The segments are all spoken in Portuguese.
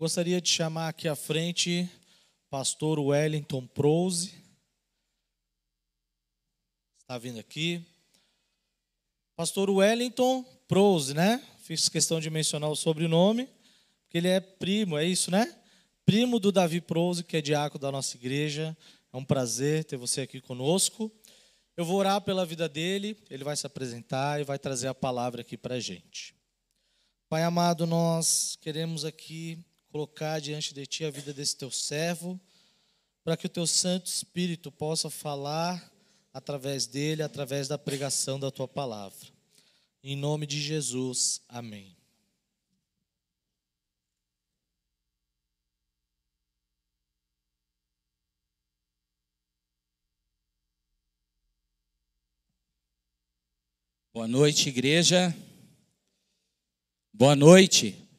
Gostaria de chamar aqui à frente pastor Wellington Prose. Está vindo aqui. Pastor Wellington Prose, né? Fiz questão de mencionar o sobrenome, porque ele é primo, é isso, né? Primo do Davi Prose, que é diácono da nossa igreja. É um prazer ter você aqui conosco. Eu vou orar pela vida dele, ele vai se apresentar e vai trazer a palavra aqui para a gente. Pai amado, nós queremos aqui colocar diante de Ti a vida desse Teu servo, para que o Teu Santo Espírito possa falar através dele, através da pregação da Tua palavra. Em nome de Jesus, amém. Boa noite, igreja. Boa noite.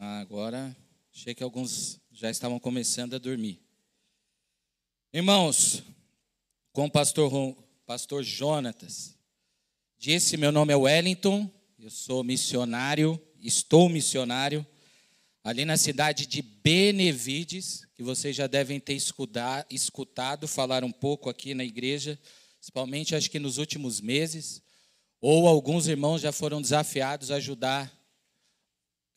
Ah, agora, achei que alguns já estavam começando a dormir. Irmãos, com o pastor, pastor Jonatas, disse: Meu nome é Wellington, eu sou missionário, estou missionário, ali na cidade de Benevides, que vocês já devem ter escutado, falar um pouco aqui na igreja, principalmente acho que nos últimos meses, ou alguns irmãos já foram desafiados a ajudar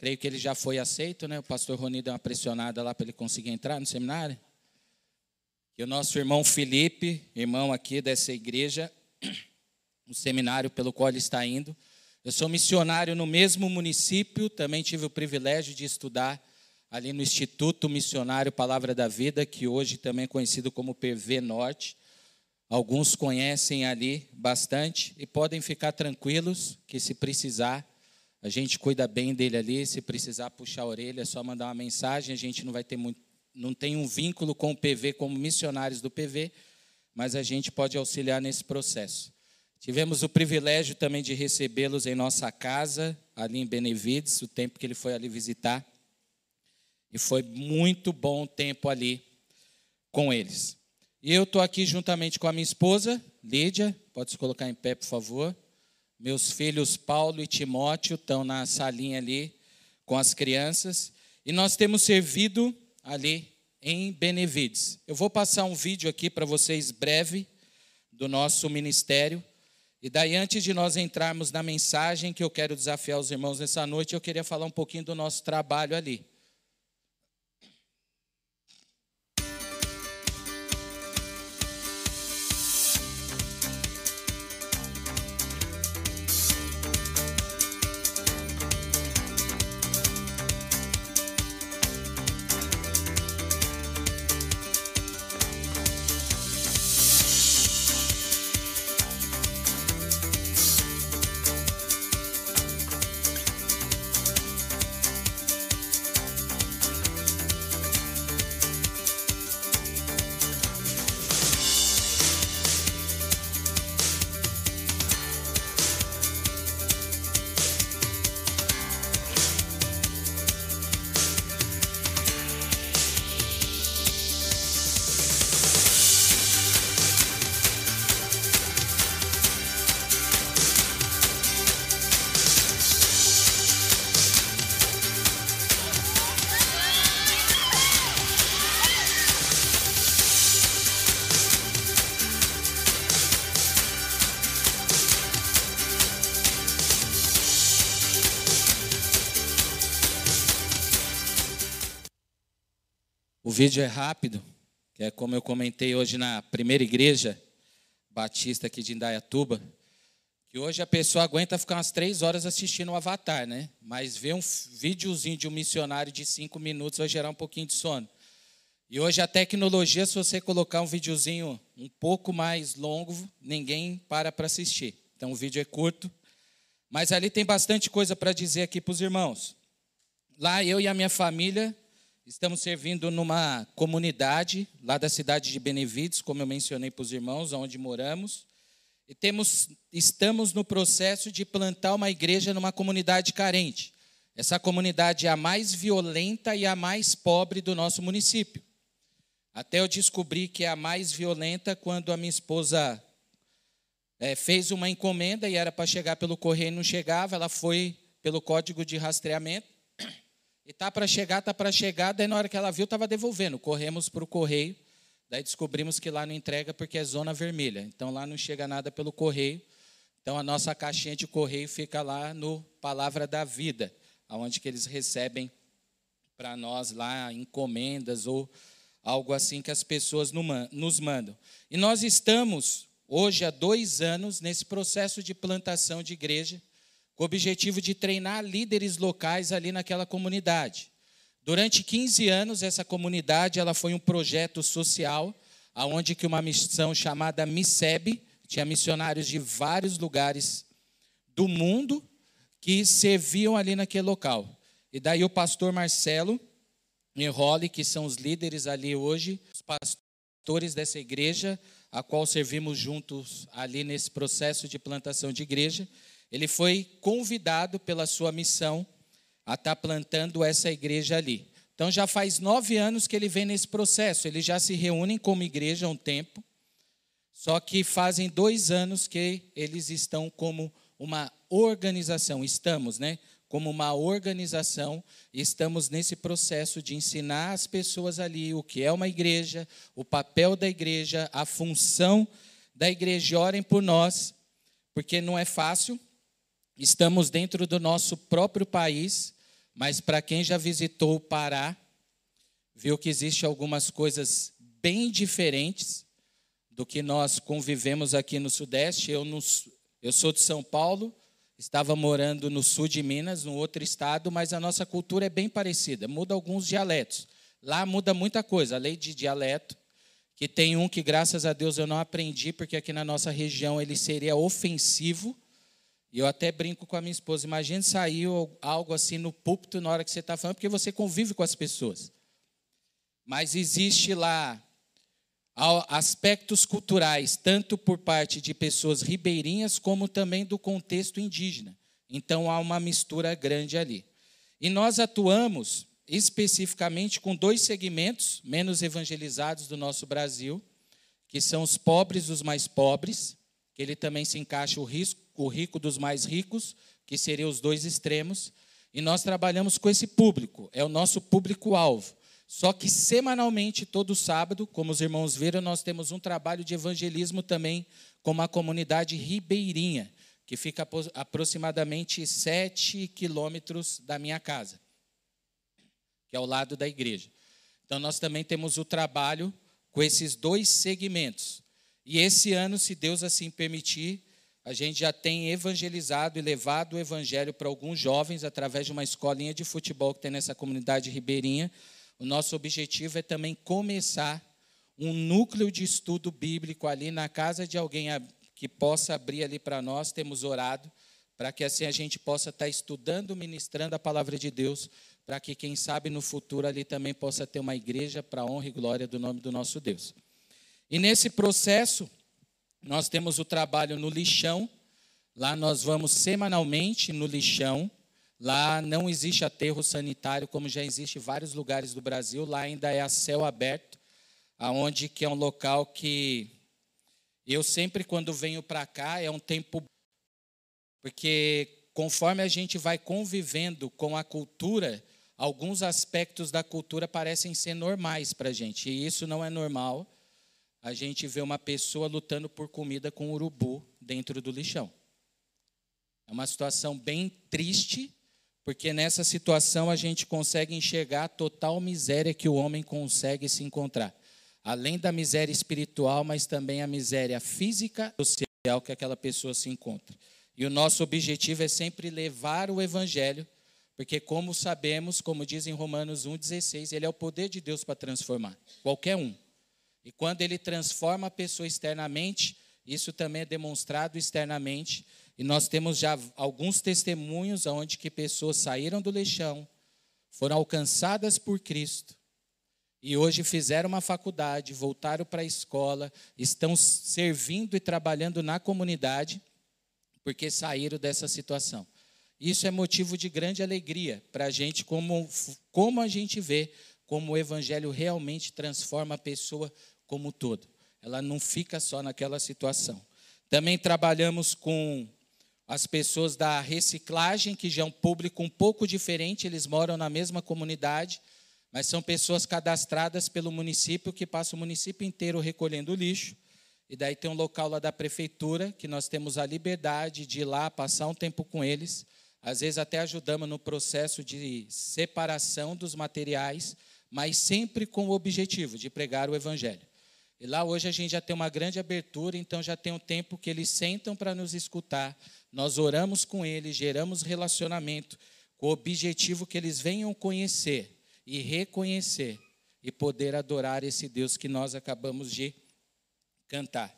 Creio que ele já foi aceito, né? O pastor Roni deu uma pressionada lá para ele conseguir entrar no seminário. E o nosso irmão Felipe, irmão aqui dessa igreja, o seminário pelo qual ele está indo. Eu sou missionário no mesmo município, também tive o privilégio de estudar ali no Instituto Missionário Palavra da Vida, que hoje também é conhecido como PV Norte. Alguns conhecem ali bastante e podem ficar tranquilos que se precisar, a gente cuida bem dele ali, se precisar puxar a orelha, é só mandar uma mensagem, a gente não vai ter muito, não tem um vínculo com o PV como missionários do PV, mas a gente pode auxiliar nesse processo. Tivemos o privilégio também de recebê-los em nossa casa, ali em Benevides, o tempo que ele foi ali visitar. E foi muito bom o tempo ali com eles. E eu estou aqui juntamente com a minha esposa, Lídia, pode se colocar em pé, por favor. Meus filhos Paulo e Timóteo estão na salinha ali com as crianças. E nós temos servido ali em Benevides. Eu vou passar um vídeo aqui para vocês breve do nosso ministério. E daí, antes de nós entrarmos na mensagem que eu quero desafiar os irmãos nessa noite, eu queria falar um pouquinho do nosso trabalho ali. Vídeo é rápido, que é como eu comentei hoje na primeira igreja batista aqui de Indaiatuba, que hoje a pessoa aguenta ficar umas três horas assistindo o Avatar, né? Mas ver um videozinho de um missionário de cinco minutos vai gerar um pouquinho de sono. E hoje a tecnologia, se você colocar um videozinho um pouco mais longo, ninguém para para assistir. Então o vídeo é curto, mas ali tem bastante coisa para dizer aqui para os irmãos. Lá eu e a minha família Estamos servindo numa comunidade lá da cidade de Benevides, como eu mencionei para os irmãos, onde moramos. E temos, estamos no processo de plantar uma igreja numa comunidade carente. Essa comunidade é a mais violenta e a mais pobre do nosso município. Até eu descobri que é a mais violenta quando a minha esposa é, fez uma encomenda e era para chegar pelo correio e não chegava. Ela foi pelo código de rastreamento E tá para chegar, tá para chegar, daí na hora que ela viu, estava devolvendo. Corremos para o correio, daí descobrimos que lá não entrega porque é zona vermelha. Então lá não chega nada pelo correio. Então a nossa caixinha de correio fica lá no Palavra da Vida, aonde que eles recebem para nós lá encomendas ou algo assim que as pessoas nos mandam. E nós estamos hoje há dois anos nesse processo de plantação de igreja com o objetivo de treinar líderes locais ali naquela comunidade. Durante 15 anos, essa comunidade ela foi um projeto social, aonde que uma missão chamada MISEB, tinha missionários de vários lugares do mundo que serviam ali naquele local. E daí o pastor Marcelo Enrole, que são os líderes ali hoje, os pastores dessa igreja, a qual servimos juntos ali nesse processo de plantação de igreja, ele foi convidado pela sua missão a estar tá plantando essa igreja ali. Então já faz nove anos que ele vem nesse processo. Eles já se reúnem como igreja há um tempo, só que fazem dois anos que eles estão como uma organização. Estamos, né? Como uma organização, estamos nesse processo de ensinar as pessoas ali o que é uma igreja, o papel da igreja, a função da igreja. Orem por nós, porque não é fácil, Estamos dentro do nosso próprio país, mas para quem já visitou o Pará, viu que existe algumas coisas bem diferentes do que nós convivemos aqui no Sudeste. Eu, eu sou de São Paulo, estava morando no sul de Minas, no outro estado, mas a nossa cultura é bem parecida, muda alguns dialetos. Lá muda muita coisa, a lei de dialeto, que tem um que graças a Deus eu não aprendi, porque aqui na nossa região ele seria ofensivo, e eu até brinco com a minha esposa. Imagine sair algo assim no púlpito na hora que você está falando, porque você convive com as pessoas. Mas existe lá aspectos culturais, tanto por parte de pessoas ribeirinhas, como também do contexto indígena. Então há uma mistura grande ali. E nós atuamos especificamente com dois segmentos menos evangelizados do nosso Brasil, que são os pobres, os mais pobres, que ele também se encaixa o risco o rico dos mais ricos, que seriam os dois extremos, e nós trabalhamos com esse público, é o nosso público-alvo. Só que semanalmente, todo sábado, como os irmãos viram, nós temos um trabalho de evangelismo também com uma comunidade ribeirinha, que fica aproximadamente sete quilômetros da minha casa, que é ao lado da igreja. Então, nós também temos o trabalho com esses dois segmentos. E esse ano, se Deus assim permitir, a gente já tem evangelizado e levado o evangelho para alguns jovens através de uma escolinha de futebol que tem nessa comunidade ribeirinha. O nosso objetivo é também começar um núcleo de estudo bíblico ali na casa de alguém que possa abrir ali para nós. Temos orado para que assim a gente possa estar estudando, ministrando a palavra de Deus, para que quem sabe no futuro ali também possa ter uma igreja para honra e glória do nome do nosso Deus. E nesse processo, nós temos o trabalho no lixão. Lá nós vamos semanalmente no lixão. Lá não existe aterro sanitário, como já existe em vários lugares do Brasil. Lá ainda é a céu aberto, aonde que é um local que eu sempre quando venho para cá é um tempo porque conforme a gente vai convivendo com a cultura, alguns aspectos da cultura parecem ser normais para a gente. E isso não é normal a gente vê uma pessoa lutando por comida com um urubu dentro do lixão. É uma situação bem triste, porque nessa situação a gente consegue enxergar a total miséria que o homem consegue se encontrar. Além da miséria espiritual, mas também a miséria física e social que aquela pessoa se encontra. E o nosso objetivo é sempre levar o evangelho, porque como sabemos, como diz em Romanos 1:16, ele é o poder de Deus para transformar qualquer um. E quando ele transforma a pessoa externamente, isso também é demonstrado externamente. E nós temos já alguns testemunhos onde que pessoas saíram do lixão, foram alcançadas por Cristo e hoje fizeram uma faculdade, voltaram para a escola, estão servindo e trabalhando na comunidade porque saíram dessa situação. Isso é motivo de grande alegria para a gente, como, como a gente vê como o Evangelho realmente transforma a pessoa como todo. Ela não fica só naquela situação. Também trabalhamos com as pessoas da reciclagem, que já é um público um pouco diferente, eles moram na mesma comunidade, mas são pessoas cadastradas pelo município que passam o município inteiro recolhendo lixo. E daí tem um local lá da prefeitura que nós temos a liberdade de ir lá passar um tempo com eles. Às vezes até ajudamos no processo de separação dos materiais, mas sempre com o objetivo de pregar o evangelho. E lá hoje a gente já tem uma grande abertura, então já tem um tempo que eles sentam para nos escutar. Nós oramos com eles, geramos relacionamento com o objetivo que eles venham conhecer e reconhecer e poder adorar esse Deus que nós acabamos de cantar.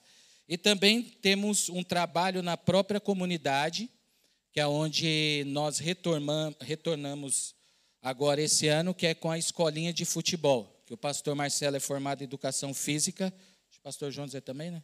E também temos um trabalho na própria comunidade, que é onde nós retornamos agora esse ano, que é com a escolinha de futebol, que o pastor Marcelo é formado em educação física, o pastor João Zé também, né?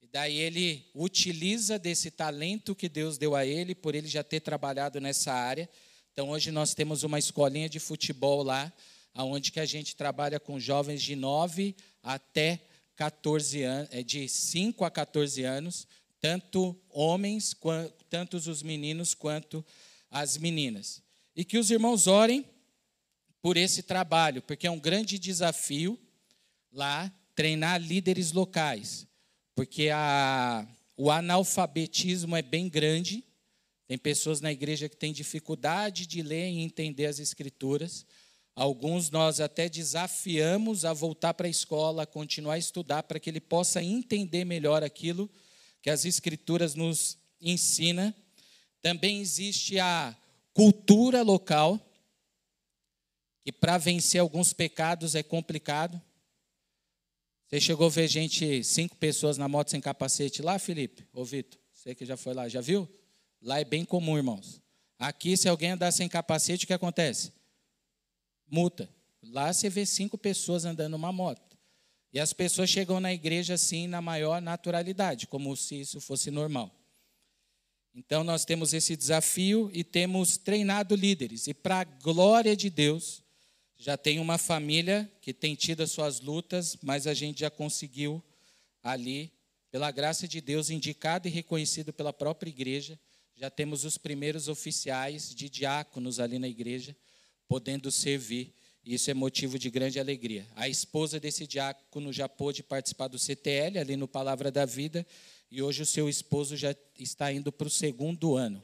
E daí ele utiliza desse talento que Deus deu a ele, por ele já ter trabalhado nessa área. Então hoje nós temos uma escolinha de futebol lá, onde que a gente trabalha com jovens de 9 até 14 anos, é de 5 a 14 anos, tanto homens, tanto os meninos quanto as meninas. E que os irmãos orem por esse trabalho, porque é um grande desafio lá treinar líderes locais, porque a, o analfabetismo é bem grande. Tem pessoas na igreja que têm dificuldade de ler e entender as escrituras. Alguns nós até desafiamos a voltar para a escola, a continuar a estudar, para que ele possa entender melhor aquilo que as Escrituras nos ensina. Também existe a cultura local, que para vencer alguns pecados é complicado. Você chegou a ver gente, cinco pessoas na moto sem capacete lá, Felipe? Ô, Vitor, você que já foi lá, já viu? Lá é bem comum, irmãos. Aqui, se alguém andar sem capacete, o que acontece? multa. Lá você vê cinco pessoas andando numa moto. E as pessoas chegam na igreja assim, na maior naturalidade, como se isso fosse normal. Então, nós temos esse desafio e temos treinado líderes. E, para a glória de Deus, já tem uma família que tem tido as suas lutas, mas a gente já conseguiu ali, pela graça de Deus, indicado e reconhecido pela própria igreja. Já temos os primeiros oficiais de diáconos ali na igreja podendo servir. Isso é motivo de grande alegria. A esposa desse diácono já pôde participar do CTL, ali no Palavra da Vida, e hoje o seu esposo já está indo para o segundo ano.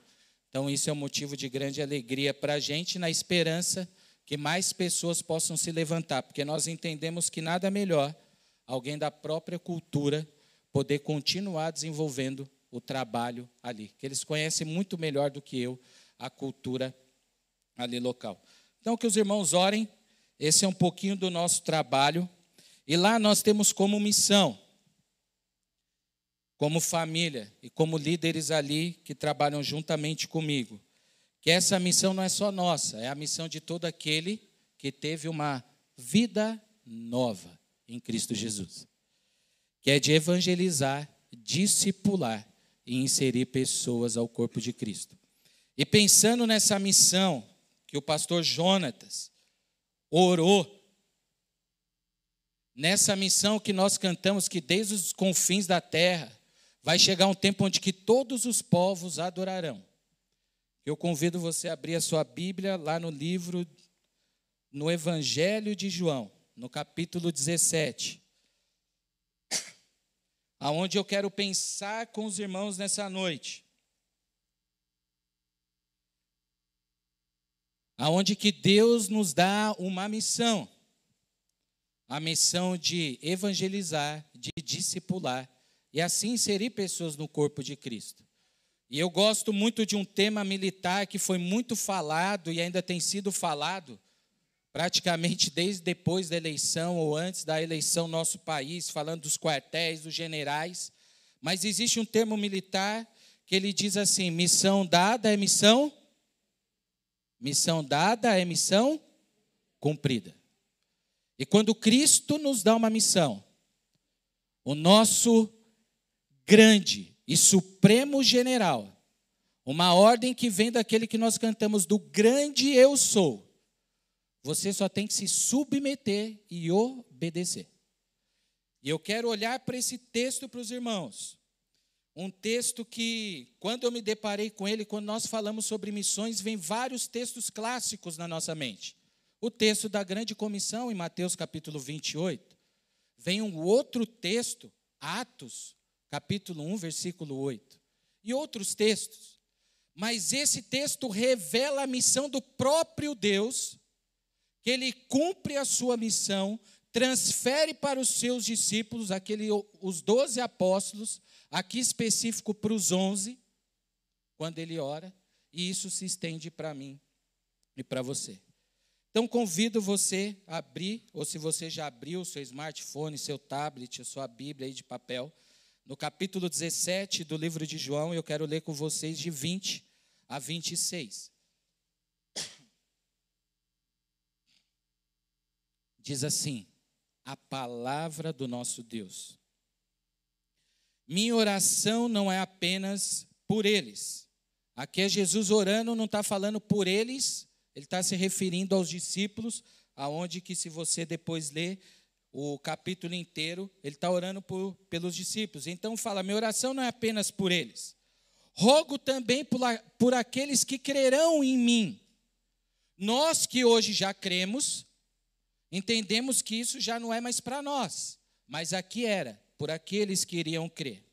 Então, isso é um motivo de grande alegria para a gente, na esperança que mais pessoas possam se levantar, porque nós entendemos que nada melhor alguém da própria cultura poder continuar desenvolvendo o trabalho ali, que eles conhecem muito melhor do que eu a cultura ali local. Então, que os irmãos orem, esse é um pouquinho do nosso trabalho. E lá nós temos como missão, como família e como líderes ali que trabalham juntamente comigo, que essa missão não é só nossa, é a missão de todo aquele que teve uma vida nova em Cristo Jesus, que é de evangelizar, discipular e inserir pessoas ao corpo de Cristo. E pensando nessa missão, que o pastor Jonatas orou nessa missão que nós cantamos que desde os confins da terra vai chegar um tempo onde que todos os povos adorarão. Eu convido você a abrir a sua Bíblia lá no livro no Evangelho de João, no capítulo 17. Aonde eu quero pensar com os irmãos nessa noite. aonde que Deus nos dá uma missão, a missão de evangelizar, de discipular e assim inserir pessoas no corpo de Cristo. E eu gosto muito de um tema militar que foi muito falado e ainda tem sido falado praticamente desde depois da eleição ou antes da eleição no nosso país, falando dos quartéis, dos generais. Mas existe um termo militar que ele diz assim: missão dada é missão Missão dada é missão cumprida. E quando Cristo nos dá uma missão, o nosso grande e supremo general, uma ordem que vem daquele que nós cantamos do grande eu sou, você só tem que se submeter e obedecer. E eu quero olhar para esse texto para os irmãos, um texto que, quando eu me deparei com ele, quando nós falamos sobre missões, vem vários textos clássicos na nossa mente. O texto da grande comissão, em Mateus capítulo 28. Vem um outro texto, Atos, capítulo 1, versículo 8. E outros textos. Mas esse texto revela a missão do próprio Deus, que ele cumpre a sua missão, transfere para os seus discípulos, aquele, os doze apóstolos, aqui específico para os onze, quando ele ora, e isso se estende para mim e para você. Então convido você a abrir, ou se você já abriu o seu smartphone, seu tablet, a sua Bíblia aí de papel, no capítulo 17 do livro de João, eu quero ler com vocês de 20 a 26. Diz assim: a palavra do nosso Deus. Minha oração não é apenas por eles. Aqui é Jesus orando, não está falando por eles, ele está se referindo aos discípulos, aonde que se você depois ler o capítulo inteiro, ele está orando por, pelos discípulos. Então fala, minha oração não é apenas por eles. Rogo também por, por aqueles que crerão em mim. Nós que hoje já cremos, entendemos que isso já não é mais para nós, mas aqui era, por aqueles que iriam crer.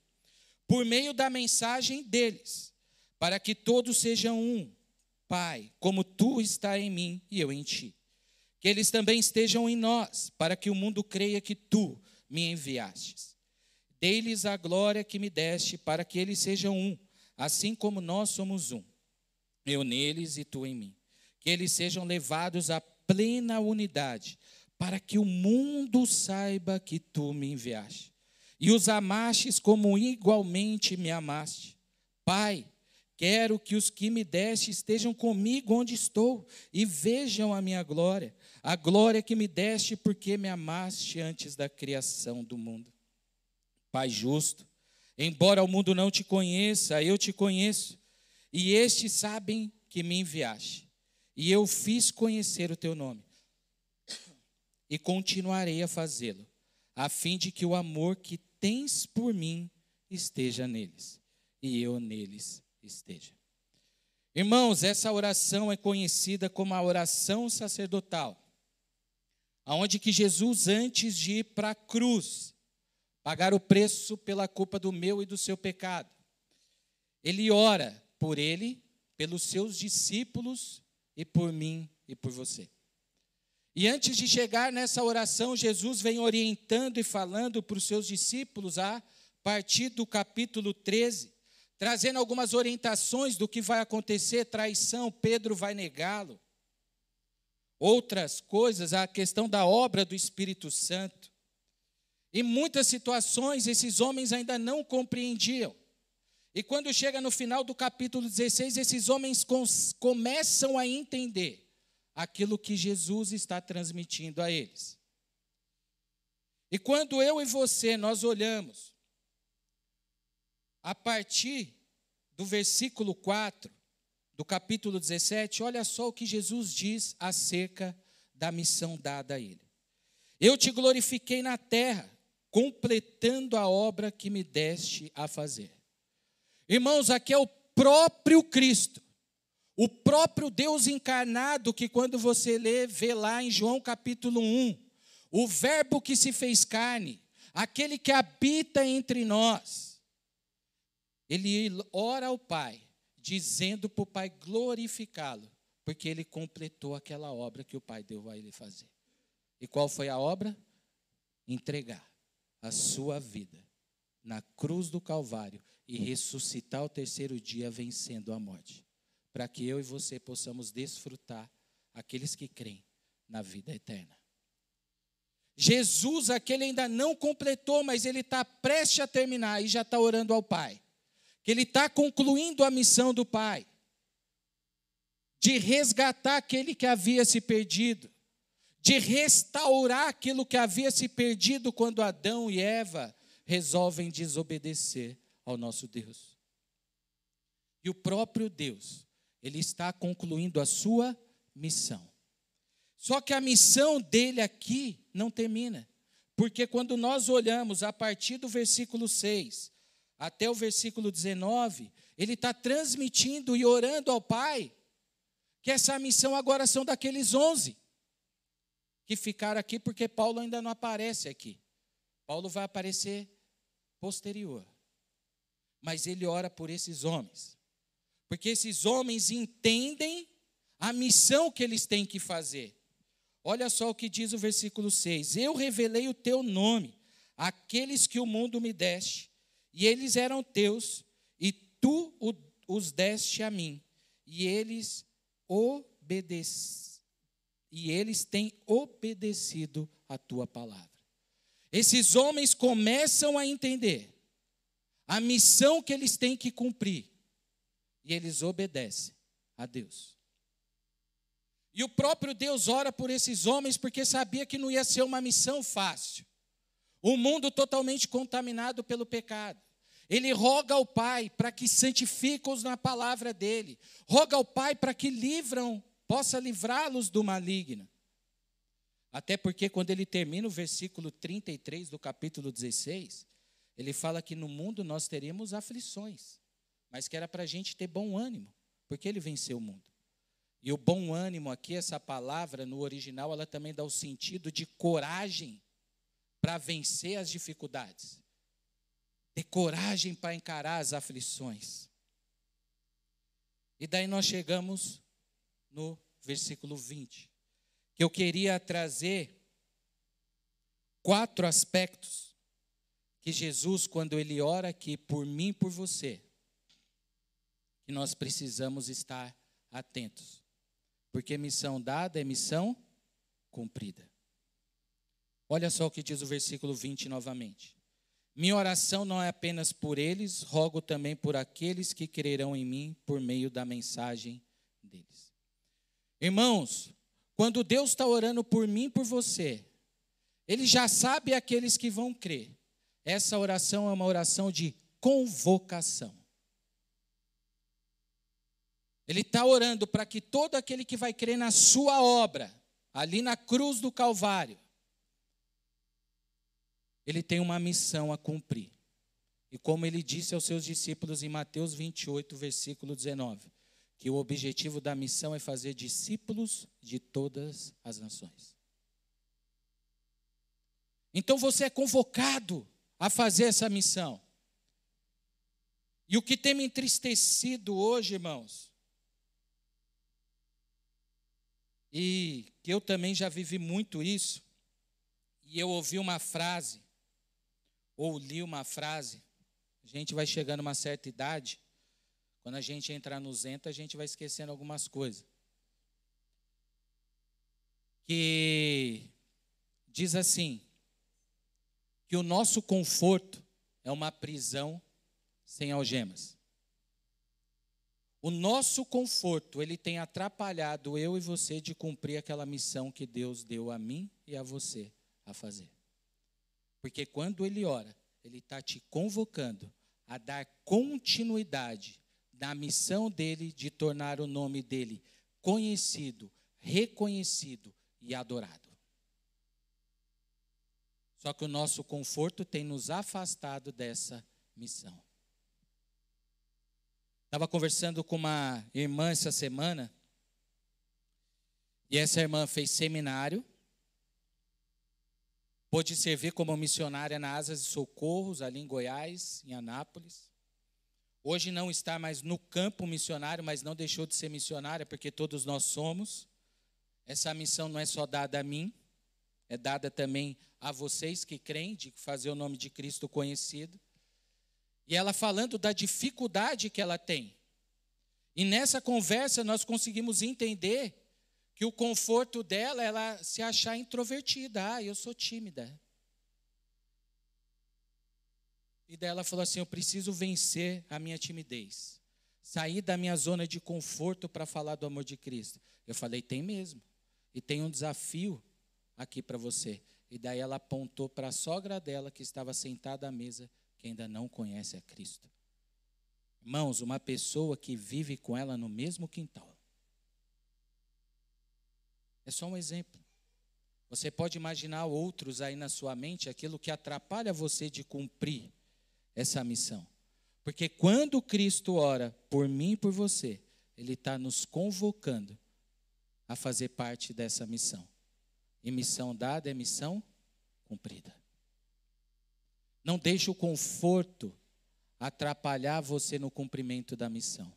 Por meio da mensagem deles, para que todos sejam um, Pai, como tu está em mim e eu em ti. Que eles também estejam em nós, para que o mundo creia que tu me enviastes. Dei-lhes a glória que me deste, para que eles sejam um, assim como nós somos um. Eu neles e tu em mim. Que eles sejam levados à plena unidade, para que o mundo saiba que tu me enviaste. E os amastes como igualmente me amaste. Pai, quero que os que me deste estejam comigo onde estou e vejam a minha glória, a glória que me deste porque me amaste antes da criação do mundo. Pai justo, embora o mundo não te conheça, eu te conheço, e estes sabem que me enviaste e eu fiz conhecer o teu nome. E continuarei a fazê-lo, a fim de que o amor que tens por mim esteja neles, e eu neles esteja. Irmãos, essa oração é conhecida como a oração sacerdotal, aonde que Jesus antes de ir para a cruz, pagar o preço pela culpa do meu e do seu pecado, ele ora por ele, pelos seus discípulos e por mim e por você. E antes de chegar nessa oração, Jesus vem orientando e falando para os seus discípulos a partir do capítulo 13, trazendo algumas orientações do que vai acontecer, traição, Pedro vai negá-lo. Outras coisas, a questão da obra do Espírito Santo. Em muitas situações, esses homens ainda não compreendiam. E quando chega no final do capítulo 16, esses homens começam a entender aquilo que Jesus está transmitindo a eles. E quando eu e você nós olhamos a partir do versículo 4 do capítulo 17, olha só o que Jesus diz acerca da missão dada a ele. Eu te glorifiquei na terra, completando a obra que me deste a fazer. Irmãos, aqui é o próprio Cristo, o próprio Deus encarnado, que quando você lê, vê lá em João capítulo 1, o Verbo que se fez carne, aquele que habita entre nós, ele ora ao Pai, dizendo para o Pai glorificá-lo, porque ele completou aquela obra que o Pai deu a ele fazer. E qual foi a obra? Entregar a sua vida na cruz do Calvário e ressuscitar ao terceiro dia vencendo a morte, para que eu e você possamos desfrutar aqueles que creem na vida eterna. Jesus, aquele ainda não completou, mas ele está prestes a terminar e já está orando ao Pai. Que ele está concluindo a missão do Pai de resgatar aquele que havia se perdido, de restaurar aquilo que havia se perdido quando Adão e Eva resolvem desobedecer ao nosso Deus. E o próprio Deus, ele está concluindo a sua missão. Só que a missão dele aqui não termina. Porque quando nós olhamos a partir do versículo 6 até o versículo 19, ele está transmitindo e orando ao Pai que essa missão agora são daqueles onze que ficaram aqui, porque Paulo ainda não aparece aqui. Paulo vai aparecer posterior. Mas ele ora por esses homens, porque esses homens entendem a missão que eles têm que fazer. Olha só o que diz o versículo 6: Eu revelei o teu nome àqueles que o mundo me deste, e eles eram teus, e tu os deste a mim, e eles obedeceram. E eles têm obedecido a tua palavra. Esses homens começam a entender a missão que eles têm que cumprir. E eles obedecem a Deus. E o próprio Deus ora por esses homens porque sabia que não ia ser uma missão fácil. O mundo totalmente contaminado pelo pecado. Ele roga ao Pai para que santifique-os na palavra dele. Roga ao Pai para que livram, possa livrá-los do maligno. Até porque quando ele termina o versículo 33 do capítulo 16, ele fala que no mundo nós teríamos aflições, mas que era para a gente ter bom ânimo, porque ele venceu o mundo. E o bom ânimo aqui, essa palavra no original, ela também dá o sentido de coragem para vencer as dificuldades, ter coragem para encarar as aflições. E daí nós chegamos no versículo 20, que eu queria trazer quatro aspectos que Jesus, quando ele ora aqui por mim por você, que nós precisamos estar atentos. Porque missão dada é missão cumprida. Olha só o que diz o versículo 20 novamente. Minha oração não é apenas por eles, rogo também por aqueles que crerão em mim por meio da mensagem deles. Irmãos, quando Deus está orando por mim e por você, Ele já sabe aqueles que vão crer. Essa oração é uma oração de convocação. Ele está orando para que todo aquele que vai crer na sua obra, ali na cruz do Calvário, ele tem uma missão a cumprir. E como ele disse aos seus discípulos em Mateus 28, versículo 19, que o objetivo da missão é fazer discípulos de todas as nações. Então você é convocado a fazer essa missão. E o que tem me entristecido hoje, irmãos, E que eu também já vivi muito isso. E eu ouvi uma frase, ou li uma frase. A gente vai chegando a uma certa idade, quando a gente entrar no Zenta, a gente vai esquecendo algumas coisas. Que diz assim: que o nosso conforto é uma prisão sem algemas. O nosso conforto, ele tem atrapalhado eu e você de cumprir aquela missão que Deus deu a mim e a você a fazer. Porque quando ele ora, ele está te convocando a dar continuidade na missão dele de tornar o nome dele conhecido, reconhecido e adorado. Só que o nosso conforto tem nos afastado dessa missão. Estava conversando com uma irmã essa semana. E essa irmã fez seminário. Pôde servir como missionária na Asas de Socorros, ali em Goiás, em Anápolis. Hoje não está mais no campo missionário, mas não deixou de ser missionária, porque todos nós somos. Essa missão não é só dada a mim, é dada também a vocês que creem de fazer o nome de Cristo conhecido. E ela falando da dificuldade que ela tem. E nessa conversa nós conseguimos entender que o conforto dela é ela se achar introvertida. Ah, eu sou tímida. E daí ela falou assim: Eu preciso vencer a minha timidez. Sair da minha zona de conforto para falar do amor de Cristo. Eu falei: Tem mesmo. E tem um desafio aqui para você. E daí ela apontou para a sogra dela que estava sentada à mesa que ainda não conhece a Cristo. Irmãos, uma pessoa que vive com ela no mesmo quintal. É só um exemplo. Você pode imaginar outros aí na sua mente, aquilo que atrapalha você de cumprir essa missão. Porque quando Cristo ora por mim e por você, Ele está nos convocando a fazer parte dessa missão. E missão dada é missão cumprida. Não deixe o conforto atrapalhar você no cumprimento da missão.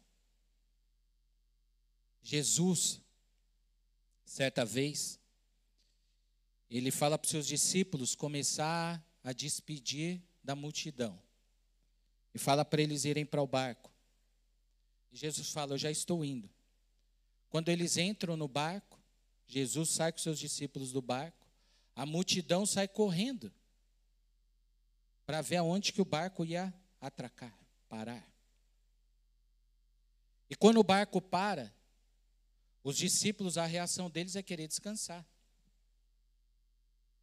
Jesus, certa vez, ele fala para os seus discípulos começar a despedir da multidão. E fala para eles irem para o barco. E Jesus fala: Eu já estou indo. Quando eles entram no barco, Jesus sai com seus discípulos do barco, a multidão sai correndo para ver aonde que o barco ia atracar, parar. E quando o barco para, os discípulos, a reação deles é querer descansar.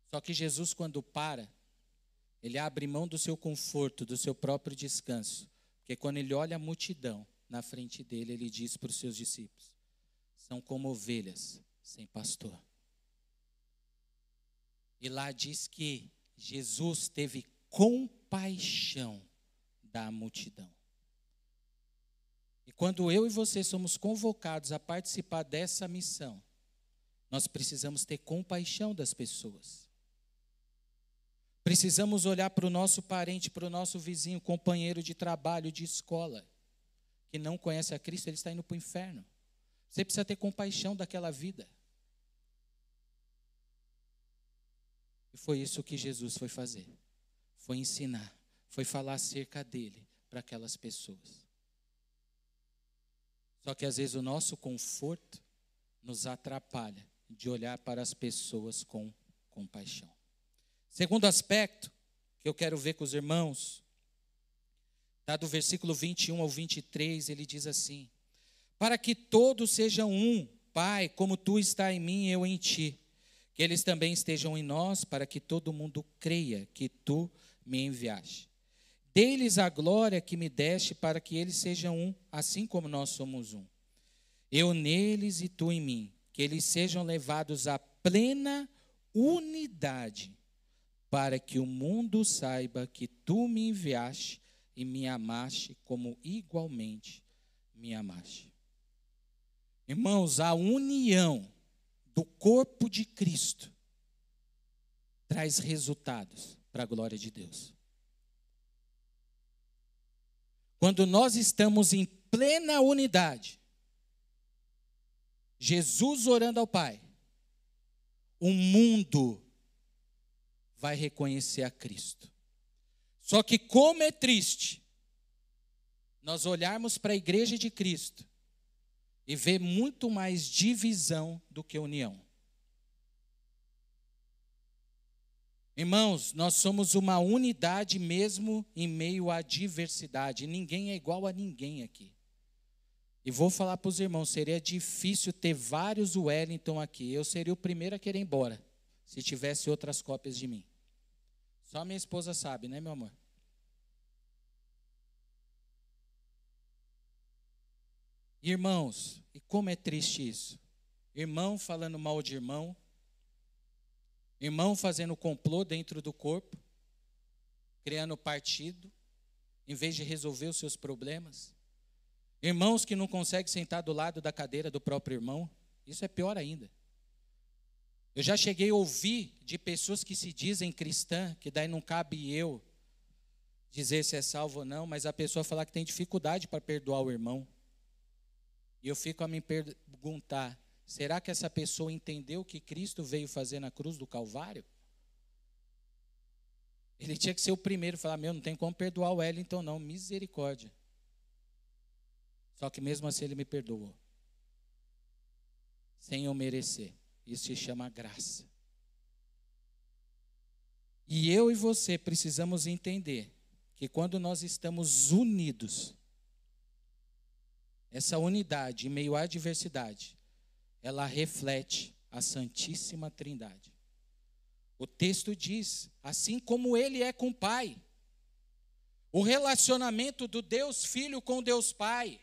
Só que Jesus, quando para, ele abre mão do seu conforto, do seu próprio descanso. Porque quando ele olha a multidão na frente dele, ele diz para os seus discípulos: são como ovelhas sem pastor. E lá diz que Jesus teve compaixão da multidão. Quando eu e você somos convocados a participar dessa missão, nós precisamos ter compaixão das pessoas. Precisamos olhar para o nosso parente, para o nosso vizinho, companheiro de trabalho, de escola, que não conhece a Cristo, ele está indo para o inferno. Você precisa ter compaixão daquela vida. E foi isso que Jesus foi fazer. Foi ensinar, foi falar acerca dele para aquelas pessoas. Só que às vezes o nosso conforto nos atrapalha de olhar para as pessoas com compaixão. Segundo aspecto que eu quero ver com os irmãos, está do versículo 21 ao 23, ele diz assim: Para que todos sejam um, Pai, como tu está em mim e eu em ti, que eles também estejam em nós, para que todo mundo creia que tu me enviaste. Dê-lhes a glória que me deste, para que eles sejam um, assim como nós somos um. Eu neles e tu em mim, que eles sejam levados à plena unidade para que o mundo saiba que tu me enviaste e me amaste como igualmente me amaste. Irmãos, a união do corpo de Cristo traz resultados para a glória de Deus. Quando nós estamos em plena unidade, Jesus orando ao Pai, o mundo vai reconhecer a Cristo. Só que como é triste nós olharmos para a igreja de Cristo e ver muito mais divisão do que união. Irmãos, nós somos uma unidade mesmo em meio à diversidade. Ninguém é igual a ninguém aqui. E vou falar para os irmãos: seria difícil ter vários Wellington aqui. Eu seria o primeiro a querer ir embora, se tivesse outras cópias de mim. Só minha esposa sabe, né, meu amor? Irmãos, e como é triste isso? Irmão falando mal de irmão, irmão fazendo complô dentro do corpo, criando partido, em vez de resolver os seus problemas. Irmãos que não conseguem sentar do lado da cadeira do próprio irmão, isso é pior ainda. Eu já cheguei a ouvir de pessoas que se dizem cristã, que daí não cabe eu dizer se é salvo ou não, mas a pessoa falar que tem dificuldade para perdoar o irmão. E eu fico a me perguntar: será que essa pessoa entendeu o que Cristo veio fazer na cruz do Calvário? Ele tinha que ser o primeiro a falar: meu, não tem como perdoar o então não, misericórdia. Só que mesmo assim ele me perdoou, sem eu merecer. Isso se chama graça. E eu e você precisamos entender que quando nós estamos unidos, essa unidade em meio à diversidade, ela reflete a Santíssima Trindade. O texto diz: assim como ele é com o Pai, o relacionamento do Deus Filho com Deus Pai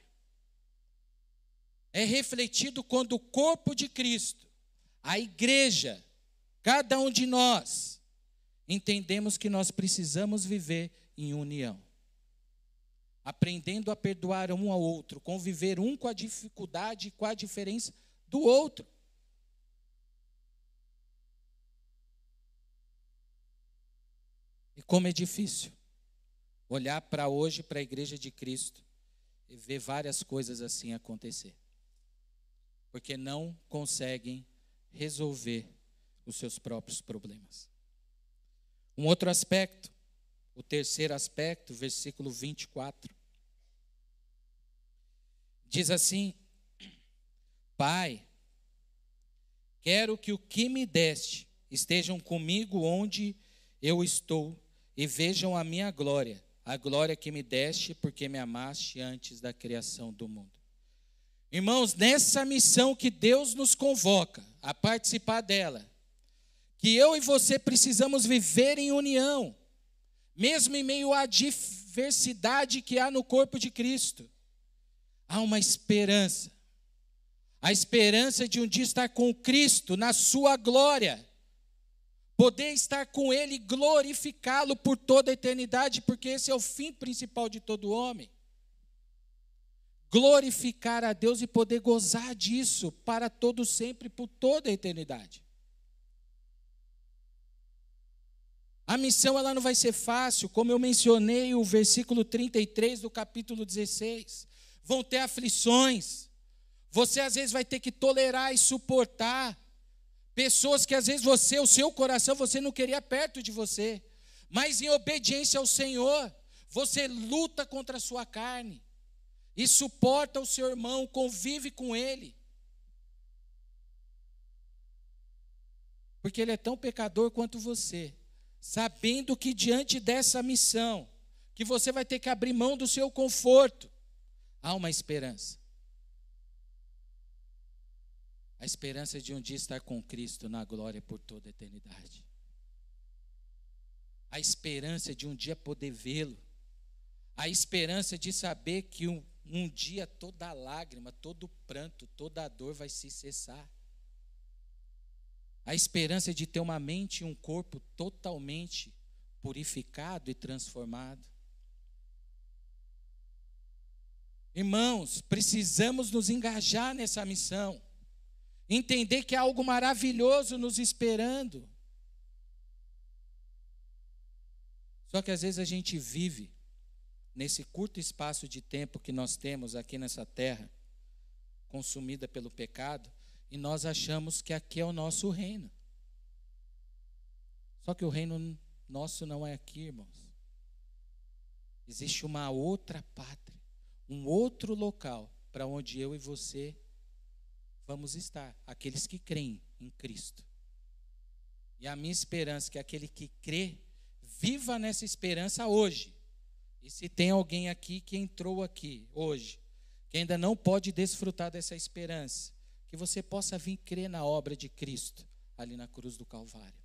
é refletido quando o corpo de Cristo a igreja, cada um de nós, entendemos que nós precisamos viver em união. aprendendo a perdoar um ao outro, conviver um com a dificuldade e com a diferença do outro. E como é difícil olhar para hoje, para a igreja de Cristo, e ver várias coisas assim acontecer. Porque não conseguem resolver os seus próprios problemas. Um outro aspecto, o terceiro aspecto, versículo 24. Diz assim: Pai, quero que o que me deste estejam comigo onde eu estou e vejam a minha glória, a glória que me deste porque me amaste antes da criação do mundo. Irmãos, nessa missão que Deus nos convoca a participar dela, que eu e você precisamos viver em união, mesmo em meio à diversidade que há no corpo de Cristo. Há uma esperança. A esperança de um dia estar com Cristo na sua glória. Poder estar com Ele e glorificá-lo por toda a eternidade, porque esse é o fim principal de todo homem. Glorificar a Deus e poder gozar disso para todo sempre, por toda a eternidade. A missão ela não vai ser fácil, como eu mencionei o versículo 33 do capítulo 16. Vão ter aflições. Você às vezes vai ter que tolerar e suportar pessoas que às vezes você, o seu coração, você não queria perto de você. Mas em obediência ao Senhor, você luta contra a sua carne e suporta o seu irmão, convive com ele. Porque ele é tão pecador quanto você sabendo que diante dessa missão, que você vai ter que abrir mão do seu conforto, há uma esperança. A esperança de um dia estar com Cristo na glória por toda a eternidade. A esperança de um dia poder vê-lo. A esperança de saber que um, um dia toda lágrima, todo pranto, toda dor vai se cessar a esperança de ter uma mente e um corpo totalmente purificado e transformado. Irmãos, precisamos nos engajar nessa missão, entender que há algo maravilhoso nos esperando. Só que às vezes a gente vive nesse curto espaço de tempo que nós temos aqui nessa terra, consumida pelo pecado, e nós achamos que aqui é o nosso reino. Só que o reino nosso não é aqui, irmãos. Existe uma outra pátria, um outro local para onde eu e você vamos estar, aqueles que creem em Cristo. E a minha esperança é que aquele que crê viva nessa esperança hoje. E se tem alguém aqui que entrou aqui hoje, que ainda não pode desfrutar dessa esperança, que você possa vir crer na obra de Cristo ali na cruz do Calvário.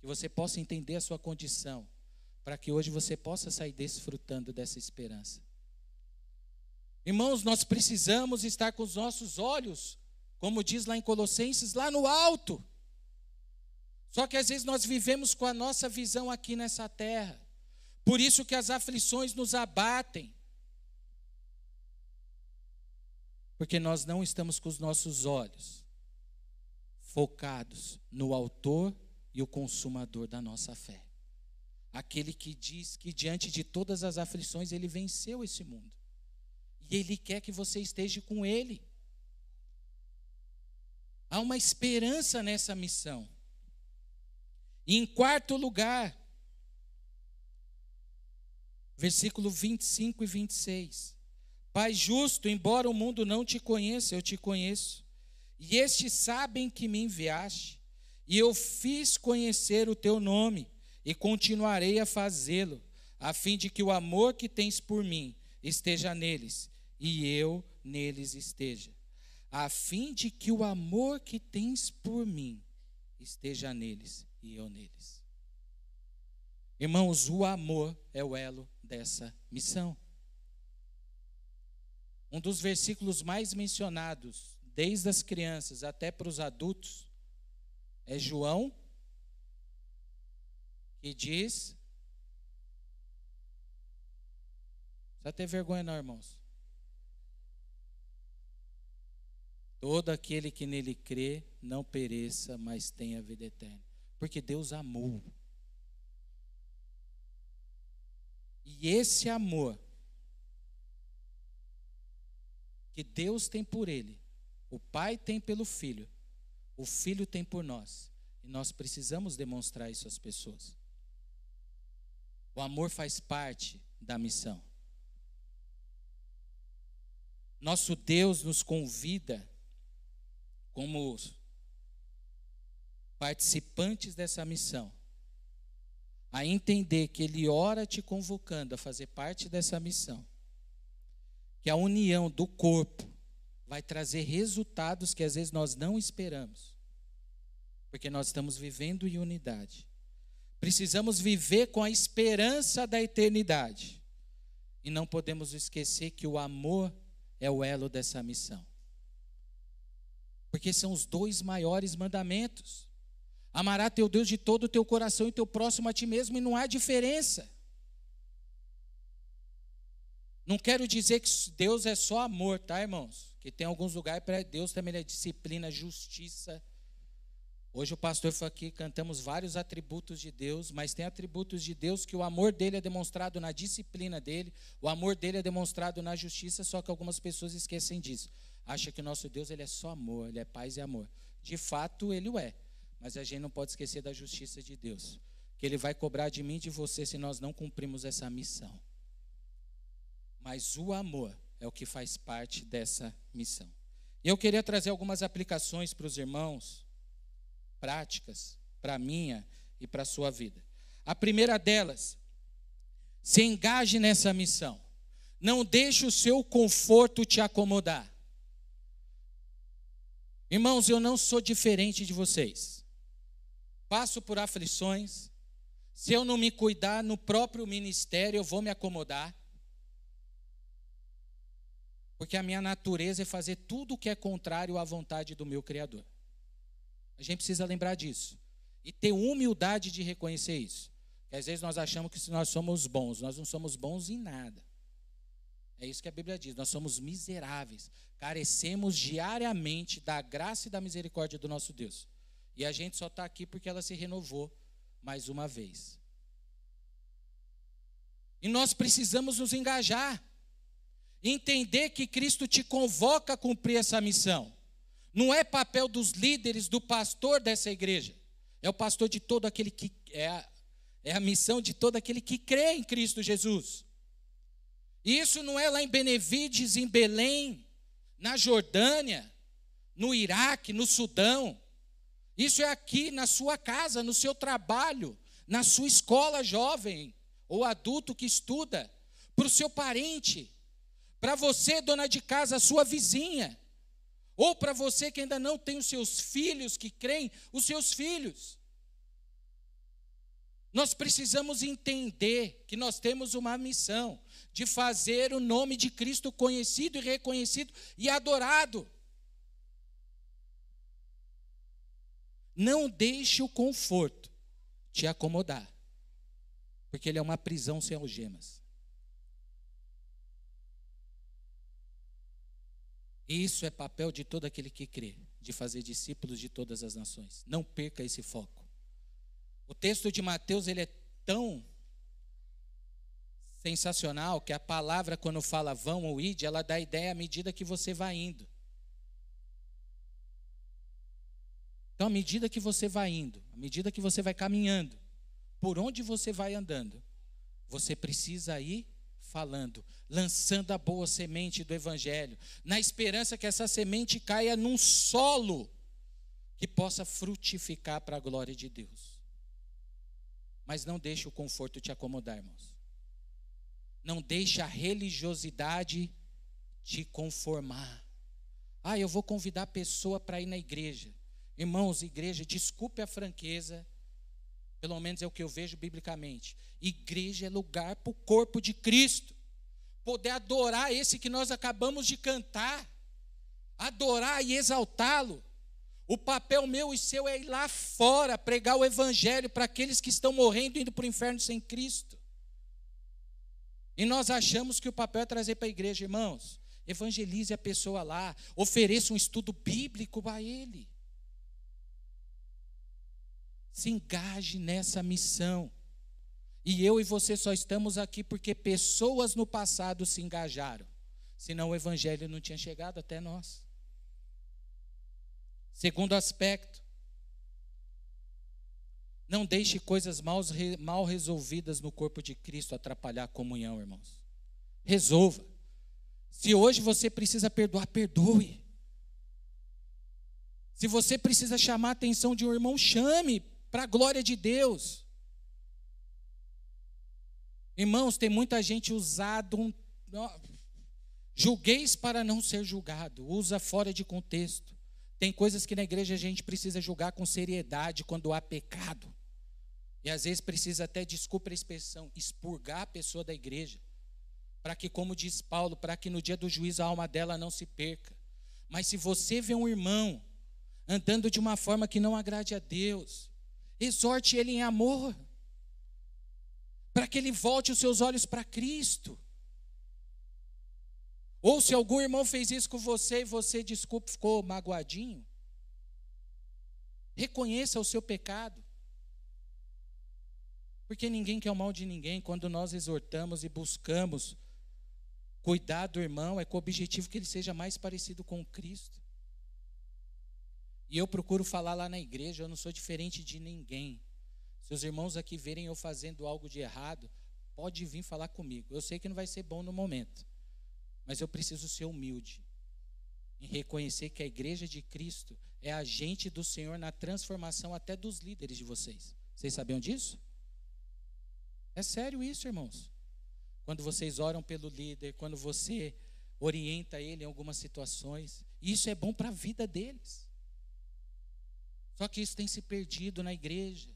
Que você possa entender a sua condição, para que hoje você possa sair desfrutando dessa esperança. Irmãos, nós precisamos estar com os nossos olhos, como diz lá em Colossenses, lá no alto. Só que às vezes nós vivemos com a nossa visão aqui nessa terra. Por isso que as aflições nos abatem. Porque nós não estamos com os nossos olhos focados no Autor e o Consumador da nossa fé. Aquele que diz que diante de todas as aflições ele venceu esse mundo. E ele quer que você esteja com ele. Há uma esperança nessa missão. E em quarto lugar, versículo 25 e 26. Pai justo, embora o mundo não te conheça, eu te conheço. E estes sabem que me enviaste, e eu fiz conhecer o teu nome, e continuarei a fazê-lo, a fim de que o amor que tens por mim esteja neles, e eu neles esteja. A fim de que o amor que tens por mim esteja neles, e eu neles. Irmãos, o amor é o elo dessa missão. Um dos versículos mais mencionados, desde as crianças até para os adultos, é João, que diz. Precisa ter vergonha, não, irmãos. Todo aquele que nele crê não pereça, mas tenha vida eterna. Porque Deus amou. E esse amor que Deus tem por ele, o Pai tem pelo Filho, o Filho tem por nós. E nós precisamos demonstrar isso às pessoas. O amor faz parte da missão. Nosso Deus nos convida como participantes dessa missão a entender que Ele ora te convocando a fazer parte dessa missão, que a união do corpo vai trazer resultados que às vezes nós não esperamos, porque nós estamos vivendo em unidade. Precisamos viver com a esperança da eternidade. E não podemos esquecer que o amor é o elo dessa missão. Porque são os dois maiores mandamentos. Amará teu Deus de todo o teu coração e teu próximo a ti mesmo, e não há diferença. Não quero dizer que Deus é só amor, tá, irmãos? Que tem alguns lugares para Deus também é disciplina, justiça. Hoje o pastor foi aqui, cantamos vários atributos de Deus, mas tem atributos de Deus que o amor dele é demonstrado na disciplina dele, o amor dele é demonstrado na justiça, só que algumas pessoas esquecem disso. Acha que o nosso Deus ele é só amor, ele é paz e amor. De fato, ele o é. Mas a gente não pode esquecer da justiça de Deus, que Ele vai cobrar de mim e de você se nós não cumprimos essa missão. Mas o amor é o que faz parte dessa missão. E eu queria trazer algumas aplicações para os irmãos, práticas, para a minha e para a sua vida. A primeira delas, se engaje nessa missão. Não deixe o seu conforto te acomodar. Irmãos, eu não sou diferente de vocês passo por aflições. Se eu não me cuidar no próprio ministério, eu vou me acomodar. Porque a minha natureza é fazer tudo o que é contrário à vontade do meu Criador. A gente precisa lembrar disso. E ter humildade de reconhecer isso. Porque às vezes nós achamos que nós somos bons, nós não somos bons em nada. É isso que a Bíblia diz. Nós somos miseráveis. Carecemos diariamente da graça e da misericórdia do nosso Deus. E a gente só está aqui porque ela se renovou mais uma vez. E nós precisamos nos engajar, entender que Cristo te convoca a cumprir essa missão. Não é papel dos líderes, do pastor dessa igreja. É o pastor de todo aquele que é a, é a missão de todo aquele que crê em Cristo Jesus. E isso não é lá em Benevides, em Belém, na Jordânia, no Iraque, no Sudão. Isso é aqui na sua casa, no seu trabalho, na sua escola jovem ou adulto que estuda, para o seu parente, para você, dona de casa, sua vizinha, ou para você que ainda não tem os seus filhos que creem, os seus filhos. Nós precisamos entender que nós temos uma missão de fazer o nome de Cristo conhecido e reconhecido e adorado. Não deixe o conforto te acomodar, porque ele é uma prisão sem algemas. Isso é papel de todo aquele que crê, de fazer discípulos de todas as nações. Não perca esse foco. O texto de Mateus ele é tão sensacional que a palavra quando fala vão ou ide, ela dá ideia à medida que você vai indo. Então, à medida que você vai indo, à medida que você vai caminhando, por onde você vai andando, você precisa ir falando, lançando a boa semente do Evangelho, na esperança que essa semente caia num solo que possa frutificar para a glória de Deus. Mas não deixe o conforto te acomodar, irmãos. Não deixe a religiosidade te conformar. Ah, eu vou convidar a pessoa para ir na igreja. Irmãos, igreja, desculpe a franqueza, pelo menos é o que eu vejo biblicamente. Igreja é lugar para o corpo de Cristo, poder adorar esse que nós acabamos de cantar, adorar e exaltá-lo. O papel meu e seu é ir lá fora pregar o evangelho para aqueles que estão morrendo indo para o inferno sem Cristo. E nós achamos que o papel é trazer para a igreja, irmãos. Evangelize a pessoa lá, ofereça um estudo bíblico a ele. Se engaje nessa missão. E eu e você só estamos aqui porque pessoas no passado se engajaram. Senão o evangelho não tinha chegado até nós. Segundo aspecto, não deixe coisas mal resolvidas no corpo de Cristo atrapalhar a comunhão, irmãos. Resolva. Se hoje você precisa perdoar, perdoe. Se você precisa chamar a atenção de um irmão, chame para a glória de Deus. Irmãos, tem muita gente usado um. Julgueis para não ser julgado, usa fora de contexto. Tem coisas que na igreja a gente precisa julgar com seriedade quando há pecado. E às vezes precisa até, desculpa a expressão, expurgar a pessoa da igreja. Para que, como diz Paulo, para que no dia do juízo a alma dela não se perca. Mas se você vê um irmão andando de uma forma que não agrade a Deus, exorte ele em amor. Para que ele volte os seus olhos para Cristo. Ou se algum irmão fez isso com você e você, desculpa, ficou magoadinho, reconheça o seu pecado. Porque ninguém quer o mal de ninguém. Quando nós exortamos e buscamos cuidar do irmão, é com o objetivo que ele seja mais parecido com Cristo. E eu procuro falar lá na igreja, eu não sou diferente de ninguém. Se os irmãos aqui verem eu fazendo algo de errado, pode vir falar comigo. Eu sei que não vai ser bom no momento, mas eu preciso ser humilde em reconhecer que a igreja de Cristo é agente do Senhor na transformação até dos líderes de vocês. Vocês sabiam disso? É sério isso, irmãos. Quando vocês oram pelo líder, quando você orienta ele em algumas situações, isso é bom para a vida deles. Só que isso tem se perdido na igreja.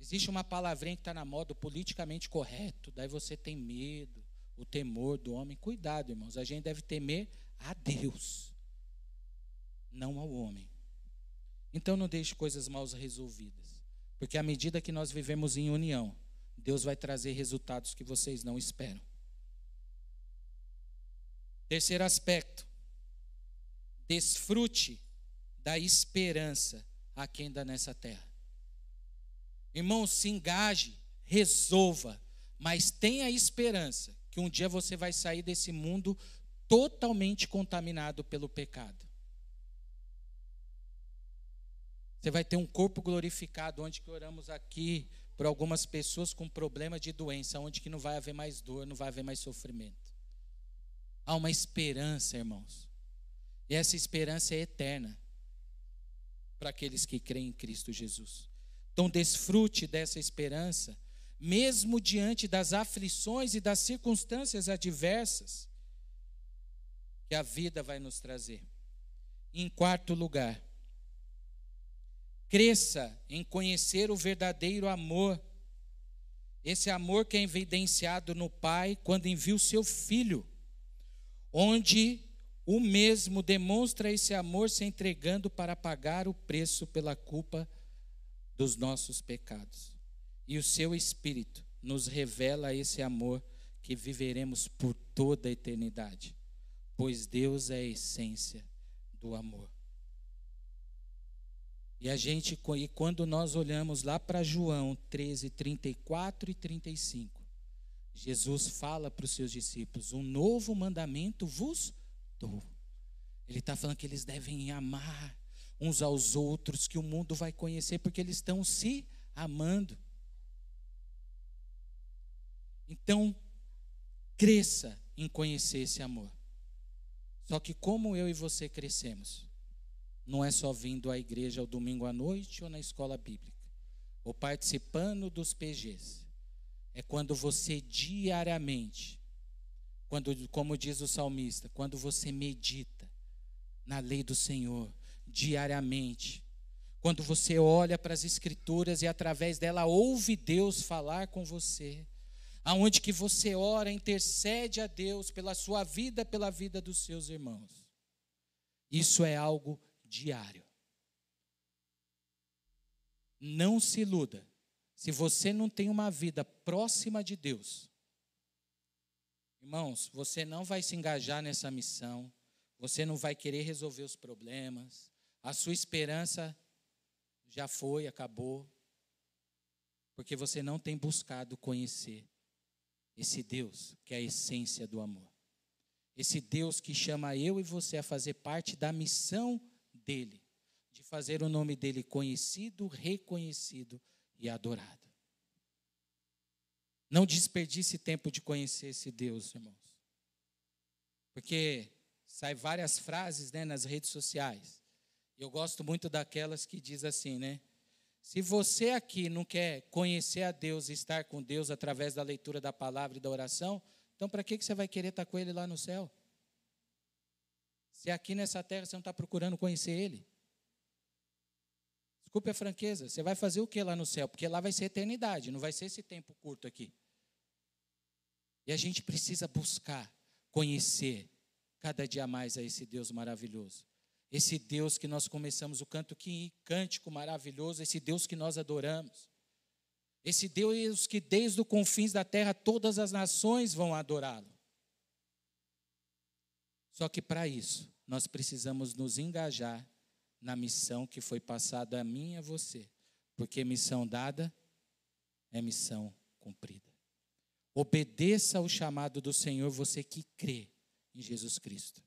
Existe uma palavrinha que está na moda, politicamente correto, daí você tem medo, o temor do homem. Cuidado, irmãos, a gente deve temer a Deus, não ao homem. Então não deixe coisas mal resolvidas, porque à medida que nós vivemos em união, Deus vai trazer resultados que vocês não esperam. Terceiro aspecto: desfrute da esperança a quem ainda nessa terra. Irmão, se engaje, resolva, mas tenha esperança que um dia você vai sair desse mundo totalmente contaminado pelo pecado. Você vai ter um corpo glorificado, onde que oramos aqui por algumas pessoas com problema de doença, onde que não vai haver mais dor, não vai haver mais sofrimento. Há uma esperança, irmãos. E essa esperança é eterna para aqueles que creem em Cristo Jesus. Então, desfrute dessa esperança, mesmo diante das aflições e das circunstâncias adversas que a vida vai nos trazer. Em quarto lugar, Cresça em conhecer o verdadeiro amor. Esse amor que é evidenciado no Pai quando envia o seu Filho, onde o mesmo demonstra esse amor se entregando para pagar o preço pela culpa dos nossos pecados. E o seu Espírito nos revela esse amor que viveremos por toda a eternidade, pois Deus é a essência do amor. E a gente, e quando nós olhamos lá para João 13, 34 e 35, Jesus fala para os seus discípulos: Um novo mandamento vos dou. Ele está falando que eles devem amar uns aos outros, que o mundo vai conhecer, porque eles estão se amando. Então, cresça em conhecer esse amor. Só que como eu e você crescemos? não é só vindo à igreja ao domingo à noite ou na escola bíblica, ou participando dos PGs. É quando você diariamente, quando, como diz o salmista, quando você medita na lei do Senhor diariamente, quando você olha para as escrituras e através dela ouve Deus falar com você, aonde que você ora, intercede a Deus pela sua vida, pela vida dos seus irmãos. Isso é algo diário. Não se iluda. Se você não tem uma vida próxima de Deus, Irmãos, você não vai se engajar nessa missão, você não vai querer resolver os problemas, a sua esperança já foi, acabou, porque você não tem buscado conhecer esse Deus que é a essência do amor. Esse Deus que chama eu e você a fazer parte da missão dele, de fazer o nome dele conhecido, reconhecido e adorado. Não desperdice tempo de conhecer esse Deus, irmãos. Porque sai várias frases né, nas redes sociais. Eu gosto muito daquelas que diz assim, né? Se você aqui não quer conhecer a Deus estar com Deus através da leitura da palavra e da oração, então para que você vai querer estar com Ele lá no céu? Se aqui nessa terra você não está procurando conhecer Ele. Desculpe a franqueza, você vai fazer o que lá no céu? Porque lá vai ser eternidade, não vai ser esse tempo curto aqui. E a gente precisa buscar, conhecer cada dia mais a esse Deus maravilhoso. Esse Deus que nós começamos o canto que cântico maravilhoso, esse Deus que nós adoramos. Esse Deus que desde os confins da terra todas as nações vão adorá-lo. Só que para isso, nós precisamos nos engajar na missão que foi passada a mim e a você. Porque missão dada é missão cumprida. Obedeça ao chamado do Senhor, você que crê em Jesus Cristo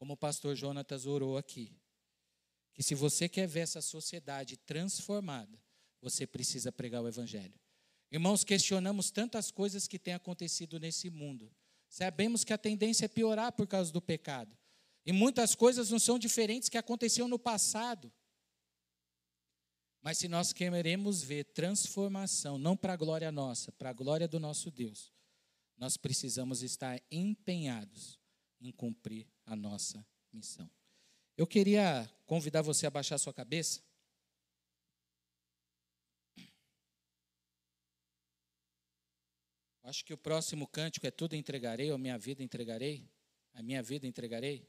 como o pastor Jonatas orou aqui, que se você quer ver essa sociedade transformada, você precisa pregar o Evangelho. Irmãos, questionamos tantas coisas que têm acontecido nesse mundo. Sabemos que a tendência é piorar por causa do pecado. E muitas coisas não são diferentes que aconteciam no passado. Mas se nós queremos ver transformação, não para a glória nossa, para a glória do nosso Deus, nós precisamos estar empenhados em cumprir a nossa missão. Eu queria convidar você a baixar sua cabeça. Acho que o próximo cântico é tudo entregarei, ou minha vida entregarei, a minha vida entregarei.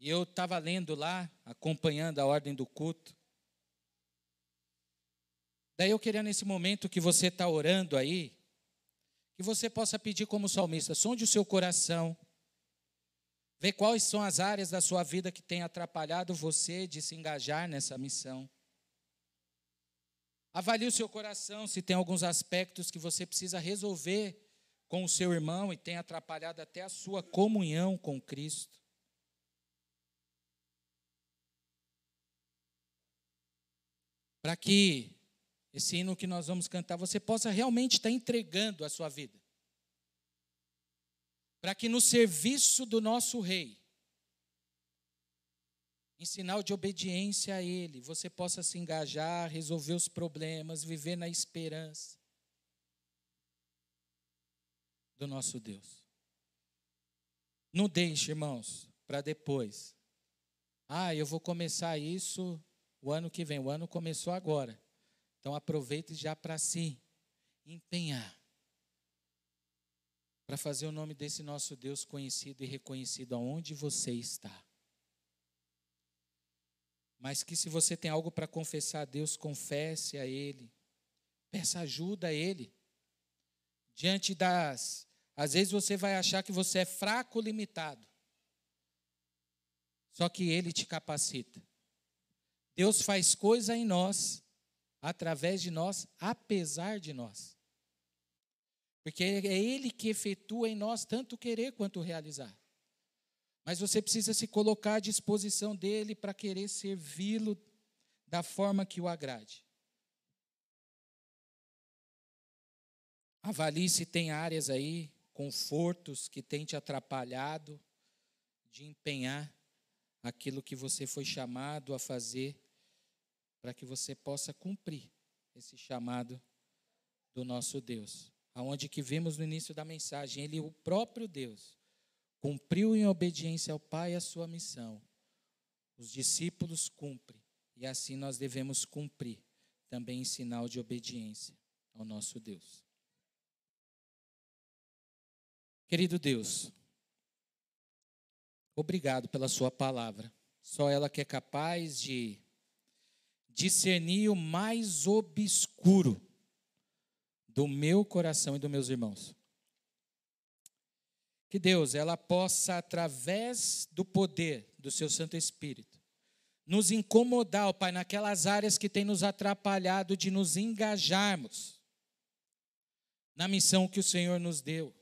E eu estava lendo lá, acompanhando a ordem do culto. Daí eu queria nesse momento que você está orando aí, que você possa pedir como salmista, sonde o seu coração Ver quais são as áreas da sua vida que têm atrapalhado você de se engajar nessa missão. Avalie o seu coração se tem alguns aspectos que você precisa resolver com o seu irmão e tem atrapalhado até a sua comunhão com Cristo. Para que esse hino que nós vamos cantar, você possa realmente estar entregando a sua vida para que no serviço do nosso Rei, em sinal de obediência a Ele, você possa se engajar, resolver os problemas, viver na esperança do nosso Deus. Não deixe, irmãos, para depois. Ah, eu vou começar isso o ano que vem. O ano começou agora. Então aproveite já para se empenhar para fazer o nome desse nosso Deus conhecido e reconhecido aonde você está. Mas que se você tem algo para confessar a Deus, confesse a Ele. Peça ajuda a Ele. Diante das. Às vezes você vai achar que você é fraco, limitado. Só que Ele te capacita. Deus faz coisa em nós, através de nós, apesar de nós. Porque é Ele que efetua em nós tanto querer quanto realizar. Mas você precisa se colocar à disposição dele para querer servi-lo da forma que o agrade. Avalie se tem áreas aí, confortos que tem te atrapalhado de empenhar aquilo que você foi chamado a fazer, para que você possa cumprir esse chamado do nosso Deus aonde que vimos no início da mensagem, ele, o próprio Deus, cumpriu em obediência ao Pai a sua missão. Os discípulos cumprem, e assim nós devemos cumprir, também em sinal de obediência ao nosso Deus. Querido Deus, obrigado pela Sua palavra. Só ela que é capaz de discernir o mais obscuro do meu coração e dos meus irmãos. que Deus ela possa através do poder do seu Santo Espírito nos incomodar, ó Pai, naquelas áreas que tem nos atrapalhado de nos engajarmos na missão que o Senhor nos deu.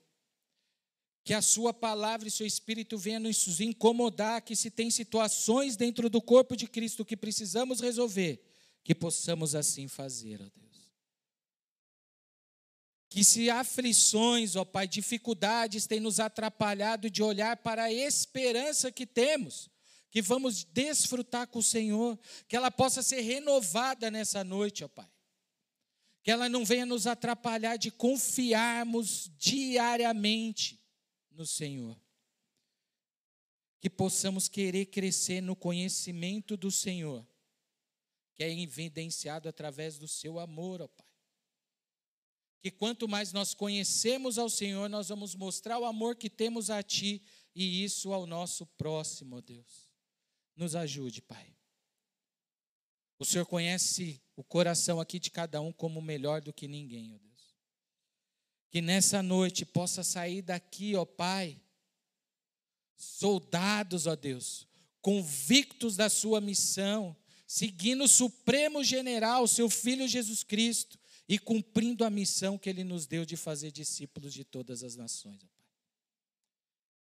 Que a Sua palavra e seu Espírito venham nos incomodar, que se tem situações dentro do corpo de Cristo que precisamos resolver, que possamos assim fazer, ó Deus. Que se aflições, ó Pai, dificuldades têm nos atrapalhado de olhar para a esperança que temos, que vamos desfrutar com o Senhor, que ela possa ser renovada nessa noite, ó Pai. Que ela não venha nos atrapalhar de confiarmos diariamente no Senhor. Que possamos querer crescer no conhecimento do Senhor, que é evidenciado através do seu amor, ó Pai. Que quanto mais nós conhecemos ao Senhor, nós vamos mostrar o amor que temos a Ti e isso ao nosso próximo, Deus. Nos ajude, Pai. O Senhor conhece o coração aqui de cada um como melhor do que ninguém, ó Deus. Que nessa noite possa sair daqui, ó Pai, soldados, ó Deus, convictos da sua missão, seguindo o Supremo General, seu Filho Jesus Cristo, e cumprindo a missão que ele nos deu de fazer discípulos de todas as nações, ó Pai.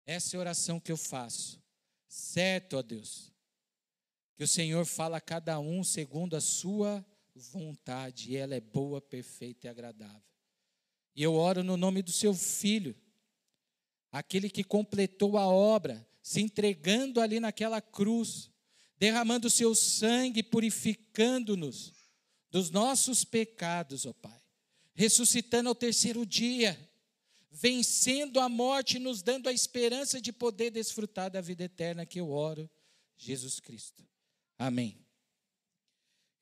Essa é a oração que eu faço, certo, ó Deus, que o Senhor fala a cada um segundo a sua vontade, e ela é boa, perfeita e agradável. E eu oro no nome do seu filho, aquele que completou a obra, se entregando ali naquela cruz, derramando o seu sangue, purificando-nos dos nossos pecados, ó Pai, ressuscitando ao terceiro dia, vencendo a morte, nos dando a esperança de poder desfrutar da vida eterna que eu oro, Jesus Cristo. Amém.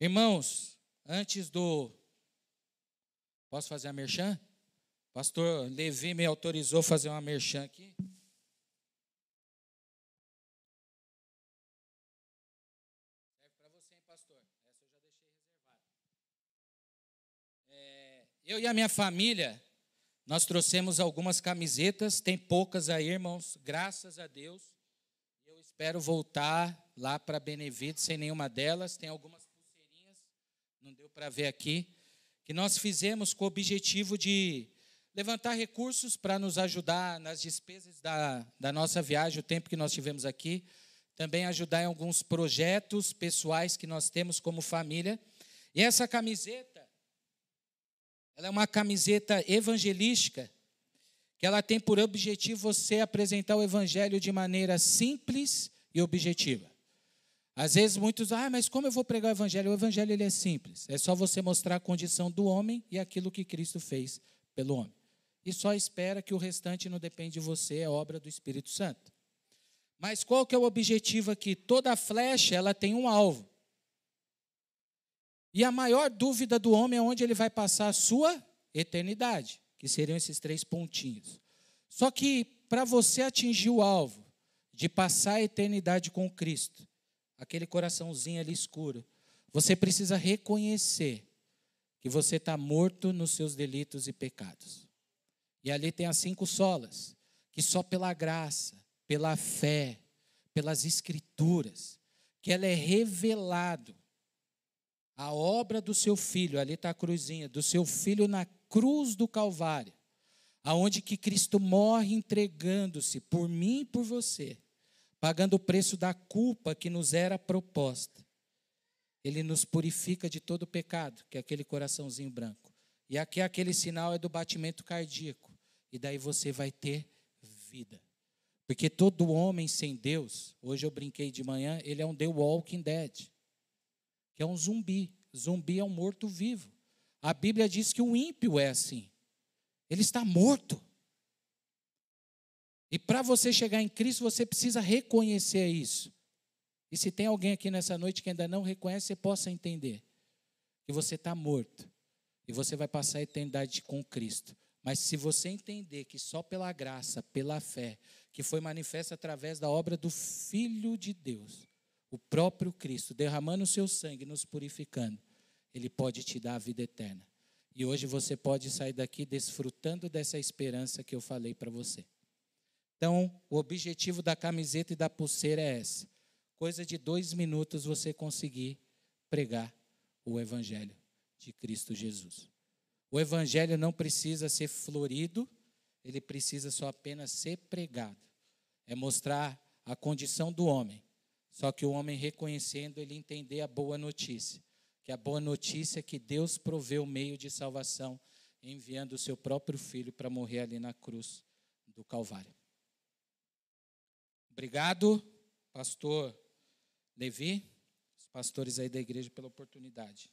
Irmãos, antes do. Posso fazer a merchan? Pastor Levi me autorizou a fazer uma merchan aqui. Serve para você, hein, pastor? Essa eu já deixei reservada. É, eu e a minha família, nós trouxemos algumas camisetas, tem poucas aí, irmãos, graças a Deus. Eu espero voltar lá para Benevides sem nenhuma delas. Tem algumas pulseirinhas, não deu para ver aqui, que nós fizemos com o objetivo de levantar recursos para nos ajudar nas despesas da, da nossa viagem, o tempo que nós tivemos aqui. Também ajudar em alguns projetos pessoais que nós temos como família. E essa camiseta, ela é uma camiseta evangelística, que ela tem por objetivo você apresentar o evangelho de maneira simples e objetiva. Às vezes muitos, ah, mas como eu vou pregar o evangelho? O evangelho ele é simples. É só você mostrar a condição do homem e aquilo que Cristo fez pelo homem. E só espera que o restante não depende de você, é obra do Espírito Santo. Mas qual que é o objetivo aqui? Toda flecha, ela tem um alvo. E a maior dúvida do homem é onde ele vai passar a sua eternidade, que seriam esses três pontinhos. Só que para você atingir o alvo de passar a eternidade com Cristo, aquele coraçãozinho ali escuro. Você precisa reconhecer que você está morto nos seus delitos e pecados. E ali tem as cinco solas, que só pela graça, pela fé, pelas escrituras, que ela é revelado a obra do seu filho, ali está a cruzinha, do seu filho na cruz do Calvário, aonde que Cristo morre entregando-se por mim e por você pagando o preço da culpa que nos era proposta. Ele nos purifica de todo pecado, que é aquele coraçãozinho branco. E aqui aquele sinal é do batimento cardíaco. E daí você vai ter vida. Porque todo homem sem Deus, hoje eu brinquei de manhã, ele é um The Walking Dead, que é um zumbi. Zumbi é um morto-vivo. A Bíblia diz que o ímpio é assim. Ele está morto. E para você chegar em Cristo, você precisa reconhecer isso. E se tem alguém aqui nessa noite que ainda não reconhece, você possa entender que você está morto e você vai passar a eternidade com Cristo. Mas se você entender que só pela graça, pela fé, que foi manifesta através da obra do Filho de Deus, o próprio Cristo, derramando o seu sangue, nos purificando, ele pode te dar a vida eterna. E hoje você pode sair daqui desfrutando dessa esperança que eu falei para você. Então, o objetivo da camiseta e da pulseira é essa. Coisa de dois minutos você conseguir pregar o Evangelho de Cristo Jesus. O Evangelho não precisa ser florido, ele precisa só apenas ser pregado. É mostrar a condição do homem. Só que o homem reconhecendo, ele entender a boa notícia. Que a boa notícia é que Deus proveu o meio de salvação, enviando o seu próprio filho para morrer ali na cruz do Calvário. Obrigado, pastor Levi, os pastores aí da igreja, pela oportunidade.